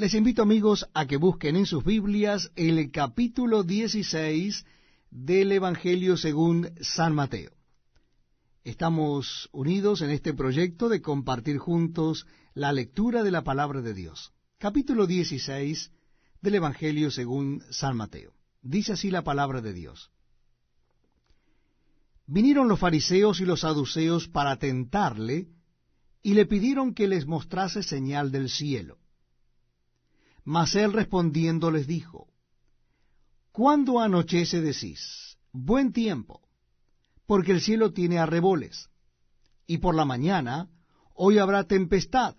Les invito amigos a que busquen en sus Biblias el capítulo 16 del Evangelio según San Mateo. Estamos unidos en este proyecto de compartir juntos la lectura de la palabra de Dios. Capítulo 16 del Evangelio según San Mateo. Dice así la palabra de Dios. Vinieron los fariseos y los saduceos para tentarle y le pidieron que les mostrase señal del cielo. Mas él respondiendo les dijo, ¿Cuándo anochece decís? Buen tiempo, porque el cielo tiene arreboles, y por la mañana hoy habrá tempestad,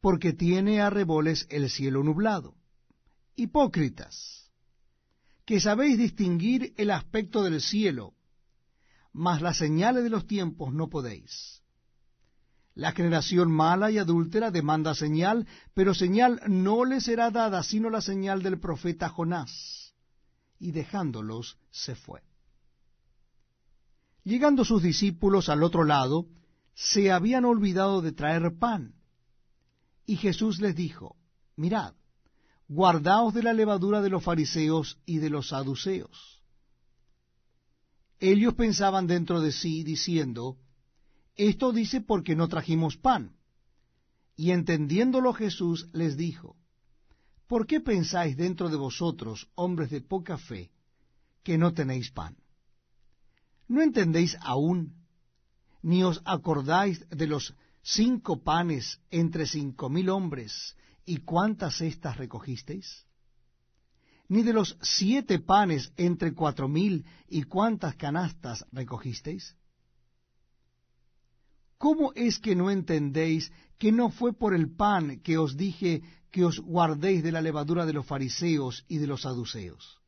porque tiene arreboles el cielo nublado. Hipócritas, que sabéis distinguir el aspecto del cielo, mas las señales de los tiempos no podéis. La generación mala y adúltera demanda señal, pero señal no le será dada sino la señal del profeta Jonás. Y dejándolos se fue. Llegando sus discípulos al otro lado, se habían olvidado de traer pan. Y Jesús les dijo, Mirad, guardaos de la levadura de los fariseos y de los saduceos. Ellos pensaban dentro de sí, diciendo, esto dice porque no trajimos pan. Y entendiéndolo Jesús les dijo, ¿por qué pensáis dentro de vosotros, hombres de poca fe, que no tenéis pan? ¿No entendéis aún, ni os acordáis de los cinco panes entre cinco mil hombres, y cuántas cestas recogisteis? ¿Ni de los siete panes entre cuatro mil, y cuántas canastas recogisteis? ¿Cómo es que no entendéis que no fue por el pan que os dije que os guardéis de la levadura de los fariseos y de los saduceos?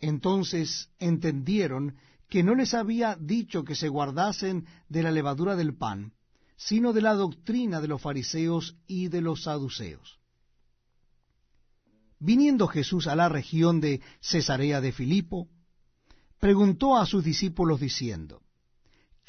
Entonces entendieron que no les había dicho que se guardasen de la levadura del pan, sino de la doctrina de los fariseos y de los saduceos. Viniendo Jesús a la región de Cesarea de Filipo, preguntó a sus discípulos diciendo,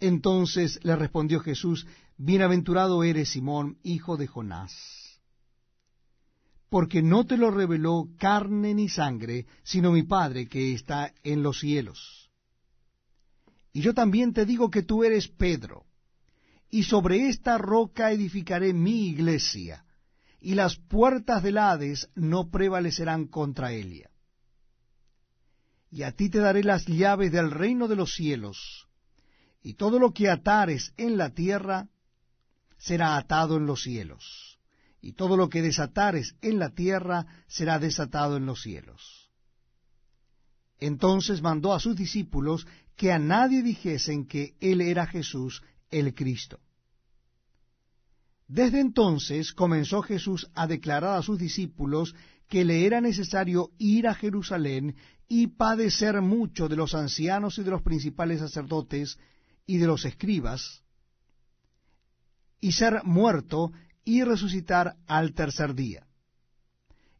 Entonces le respondió Jesús, Bienaventurado eres, Simón, hijo de Jonás, porque no te lo reveló carne ni sangre, sino mi Padre que está en los cielos. Y yo también te digo que tú eres Pedro, y sobre esta roca edificaré mi iglesia, y las puertas del Hades no prevalecerán contra ella. Y a ti te daré las llaves del reino de los cielos, y todo lo que atares en la tierra será atado en los cielos, y todo lo que desatares en la tierra será desatado en los cielos. Entonces mandó a sus discípulos que a nadie dijesen que él era Jesús el Cristo. Desde entonces comenzó Jesús a declarar a sus discípulos que le era necesario ir a Jerusalén y padecer mucho de los ancianos y de los principales sacerdotes y de los escribas, y ser muerto y resucitar al tercer día.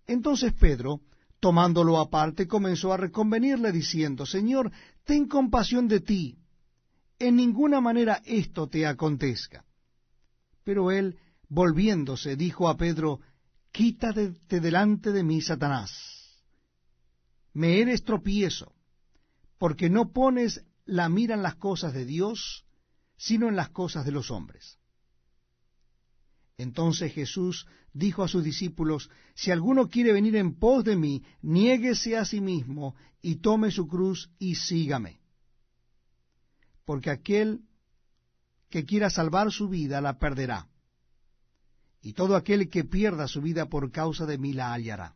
Entonces Pedro, tomándolo aparte, comenzó a reconvenirle diciendo, Señor, ten compasión de ti, en ninguna manera esto te acontezca. Pero él, volviéndose, dijo a Pedro, Quítate delante de mí, Satanás. Me eres tropiezo, porque no pones la mira en las cosas de Dios, sino en las cosas de los hombres. Entonces Jesús dijo a sus discípulos, Si alguno quiere venir en pos de mí, niéguese a sí mismo y tome su cruz y sígame. Porque aquel que quiera salvar su vida la perderá, y todo aquel que pierda su vida por causa de mí la hallará.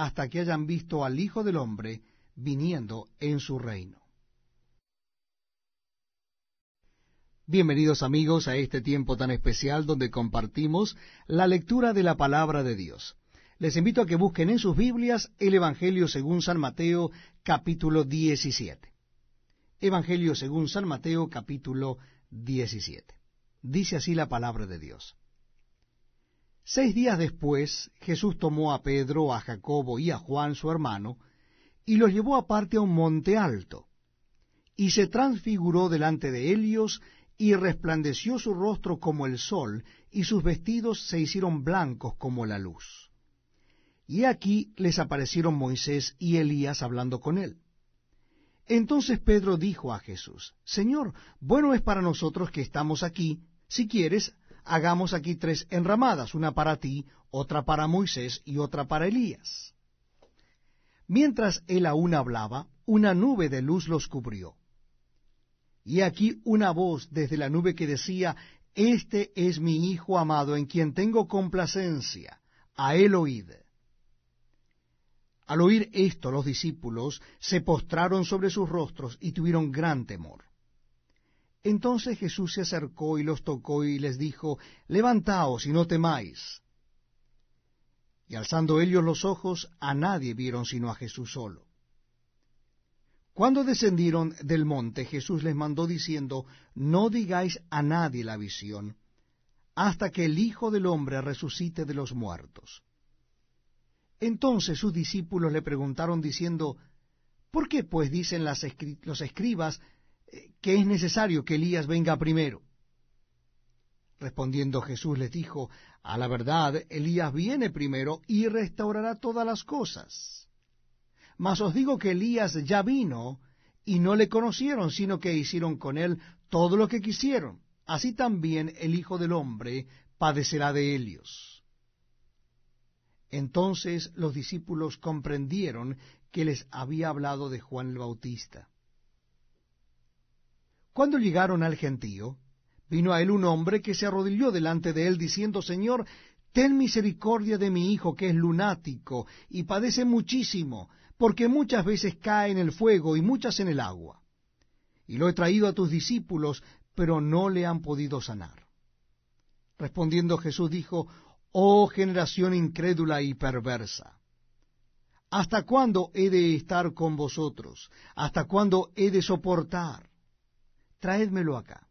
hasta que hayan visto al Hijo del Hombre viniendo en su reino. Bienvenidos amigos a este tiempo tan especial donde compartimos la lectura de la palabra de Dios. Les invito a que busquen en sus Biblias el Evangelio según San Mateo capítulo 17. Evangelio según San Mateo capítulo 17. Dice así la palabra de Dios. Seis días después Jesús tomó a Pedro, a Jacobo y a Juan su hermano, y los llevó aparte a un monte alto, y se transfiguró delante de ellos, y resplandeció su rostro como el sol, y sus vestidos se hicieron blancos como la luz. Y aquí les aparecieron Moisés y Elías hablando con él. Entonces Pedro dijo a Jesús, Señor, bueno es para nosotros que estamos aquí, si quieres, hagamos aquí tres enramadas, una para ti, otra para Moisés y otra para Elías. Mientras él aún hablaba, una nube de luz los cubrió. Y aquí una voz desde la nube que decía, Este es mi Hijo amado en quien tengo complacencia, a él oíd. Al oír esto los discípulos se postraron sobre sus rostros y tuvieron gran temor. Entonces Jesús se acercó y los tocó y les dijo, Levantaos y no temáis. Y alzando ellos los ojos, a nadie vieron sino a Jesús solo. Cuando descendieron del monte, Jesús les mandó diciendo, No digáis a nadie la visión, hasta que el Hijo del Hombre resucite de los muertos. Entonces sus discípulos le preguntaron diciendo, ¿Por qué pues dicen los escribas que es necesario que Elías venga primero. Respondiendo Jesús les dijo, A la verdad, Elías viene primero y restaurará todas las cosas. Mas os digo que Elías ya vino y no le conocieron, sino que hicieron con él todo lo que quisieron. Así también el Hijo del Hombre padecerá de ellos. Entonces los discípulos comprendieron que les había hablado de Juan el Bautista. Cuando llegaron al gentío, vino a él un hombre que se arrodilló delante de él, diciendo, Señor, ten misericordia de mi hijo, que es lunático, y padece muchísimo, porque muchas veces cae en el fuego y muchas en el agua. Y lo he traído a tus discípulos, pero no le han podido sanar. Respondiendo Jesús dijo, Oh generación incrédula y perversa, ¿hasta cuándo he de estar con vosotros? ¿Hasta cuándo he de soportar? Traédmelo acá.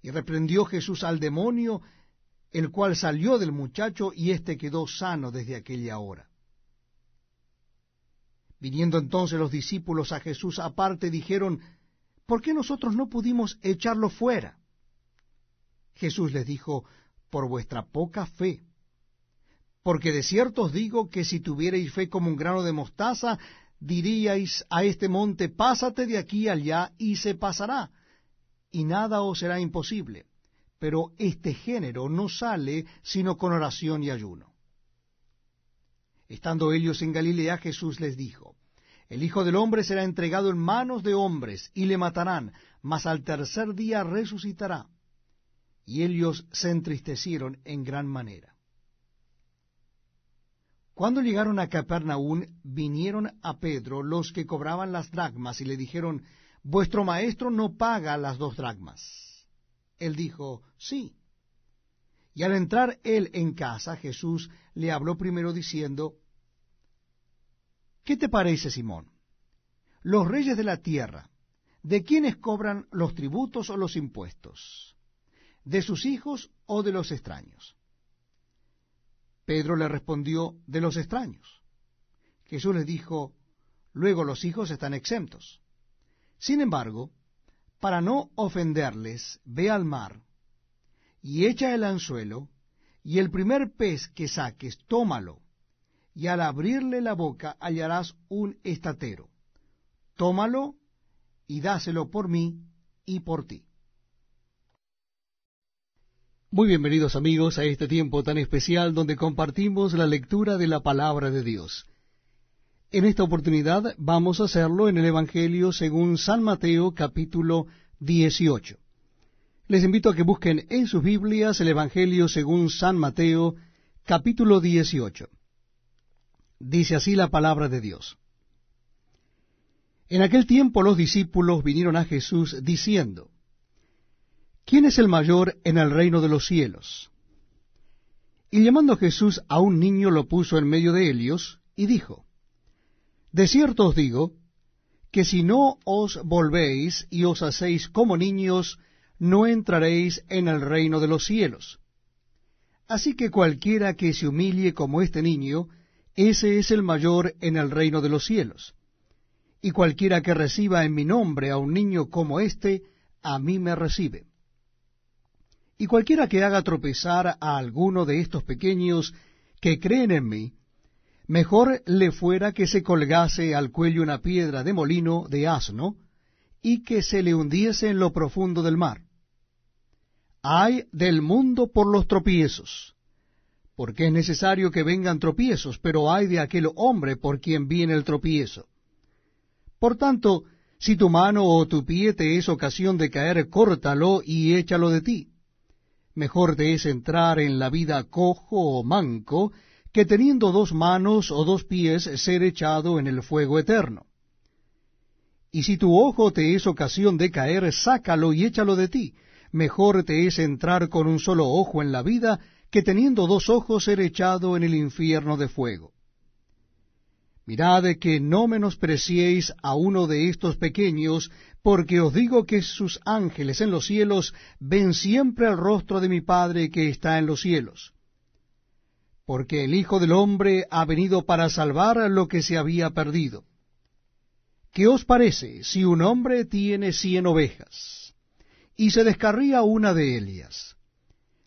Y reprendió Jesús al demonio, el cual salió del muchacho, y éste quedó sano desde aquella hora. Viniendo entonces los discípulos a Jesús aparte, dijeron, ¿por qué nosotros no pudimos echarlo fuera? Jesús les dijo, por vuestra poca fe. Porque de cierto os digo que si tuvierais fe como un grano de mostaza, diríais a este monte, pásate de aquí allá, y se pasará, y nada os será imposible. Pero este género no sale sino con oración y ayuno. Estando ellos en Galilea, Jesús les dijo, El Hijo del Hombre será entregado en manos de hombres, y le matarán, mas al tercer día resucitará. Y ellos se entristecieron en gran manera. Cuando llegaron a Capernaum, vinieron a Pedro los que cobraban las dracmas y le dijeron, Vuestro maestro no paga las dos dracmas. Él dijo, Sí. Y al entrar él en casa, Jesús le habló primero diciendo, ¿Qué te parece, Simón? Los reyes de la tierra, ¿de quiénes cobran los tributos o los impuestos? ¿De sus hijos o de los extraños? Pedro le respondió, de los extraños. Jesús les dijo, luego los hijos están exentos. Sin embargo, para no ofenderles, ve al mar y echa el anzuelo, y el primer pez que saques, tómalo, y al abrirle la boca hallarás un estatero. Tómalo y dáselo por mí y por ti. Muy bienvenidos amigos a este tiempo tan especial donde compartimos la lectura de la palabra de Dios. En esta oportunidad vamos a hacerlo en el Evangelio según San Mateo capítulo 18. Les invito a que busquen en sus Biblias el Evangelio según San Mateo capítulo 18. Dice así la palabra de Dios. En aquel tiempo los discípulos vinieron a Jesús diciendo, ¿quién es el mayor en el reino de los cielos? Y llamando Jesús a un niño lo puso en medio de ellos, y dijo, De cierto os digo, que si no os volvéis y os hacéis como niños, no entraréis en el reino de los cielos. Así que cualquiera que se humille como este niño, ese es el mayor en el reino de los cielos. Y cualquiera que reciba en mi nombre a un niño como éste, a mí me recibe. Y cualquiera que haga tropezar a alguno de estos pequeños que creen en mí, mejor le fuera que se colgase al cuello una piedra de molino de asno, y que se le hundiese en lo profundo del mar. Hay del mundo por los tropiezos, porque es necesario que vengan tropiezos, pero hay de aquel hombre por quien viene el tropiezo. Por tanto, si tu mano o tu pie te es ocasión de caer, córtalo y échalo de ti mejor te es entrar en la vida cojo o manco, que teniendo dos manos o dos pies ser echado en el fuego eterno. Y si tu ojo te es ocasión de caer, sácalo y échalo de ti. Mejor te es entrar con un solo ojo en la vida, que teniendo dos ojos ser echado en el infierno de fuego. Mirad que no menospreciéis a uno de estos pequeños, porque os digo que sus ángeles en los cielos ven siempre el rostro de mi Padre que está en los cielos. Porque el Hijo del Hombre ha venido para salvar lo que se había perdido. ¿Qué os parece si un hombre tiene cien ovejas, y se descarría una de ellas?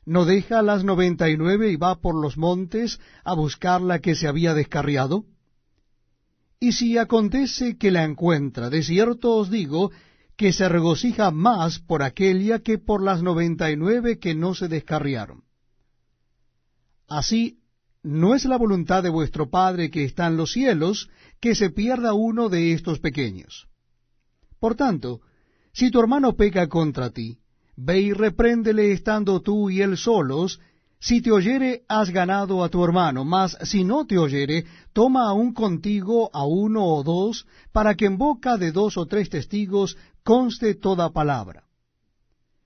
¿No deja las noventa y nueve y va por los montes a buscar la que se había descarriado? Y si acontece que la encuentra, de cierto os digo que se regocija más por aquella que por las noventa y nueve que no se descarriaron. Así, no es la voluntad de vuestro Padre que está en los cielos que se pierda uno de estos pequeños. Por tanto, si tu hermano peca contra ti, ve y repréndele estando tú y él solos, si te oyere, has ganado a tu hermano, mas si no te oyere, toma aún contigo a uno o dos, para que en boca de dos o tres testigos conste toda palabra.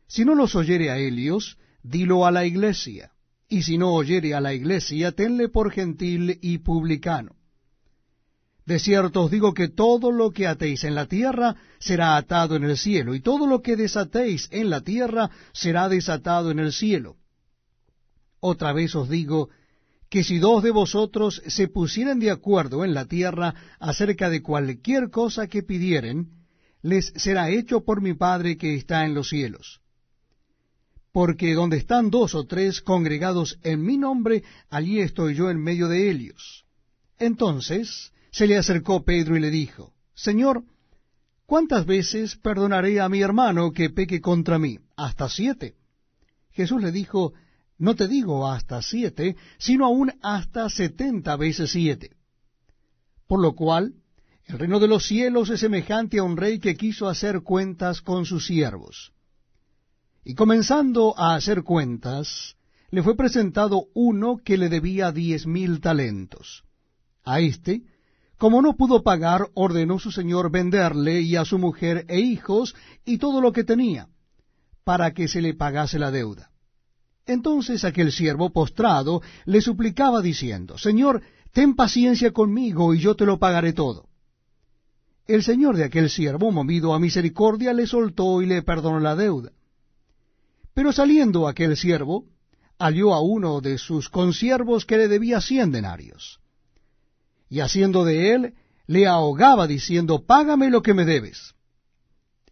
Si no los oyere a ellos, dilo a la iglesia, y si no oyere a la iglesia, tenle por gentil y publicano. De cierto os digo que todo lo que atéis en la tierra será atado en el cielo, y todo lo que desatéis en la tierra será desatado en el cielo. Otra vez os digo que si dos de vosotros se pusieren de acuerdo en la tierra acerca de cualquier cosa que pidieren, les será hecho por mi Padre que está en los cielos. Porque donde están dos o tres congregados en mi nombre, allí estoy yo en medio de ellos. Entonces se le acercó Pedro y le dijo, Señor, ¿cuántas veces perdonaré a mi hermano que peque contra mí? Hasta siete. Jesús le dijo, no te digo hasta siete, sino aún hasta setenta veces siete. Por lo cual, el reino de los cielos es semejante a un rey que quiso hacer cuentas con sus siervos. Y comenzando a hacer cuentas, le fue presentado uno que le debía diez mil talentos. A éste, como no pudo pagar, ordenó su señor venderle y a su mujer e hijos y todo lo que tenía, para que se le pagase la deuda. Entonces aquel siervo postrado le suplicaba diciendo, Señor, ten paciencia conmigo y yo te lo pagaré todo. El señor de aquel siervo, movido a misericordia, le soltó y le perdonó la deuda. Pero saliendo aquel siervo, halló a uno de sus consiervos que le debía cien denarios. Y haciendo de él, le ahogaba diciendo, Págame lo que me debes.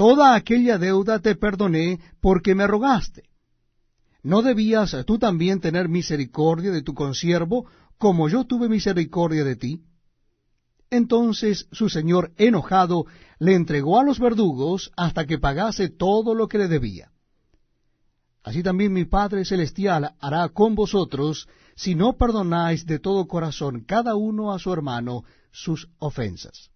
toda aquella deuda te perdoné porque me rogaste. ¿No debías tú también tener misericordia de tu consiervo, como yo tuve misericordia de ti? Entonces su señor, enojado, le entregó a los verdugos hasta que pagase todo lo que le debía. Así también mi Padre Celestial hará con vosotros, si no perdonáis de todo corazón cada uno a su hermano sus ofensas.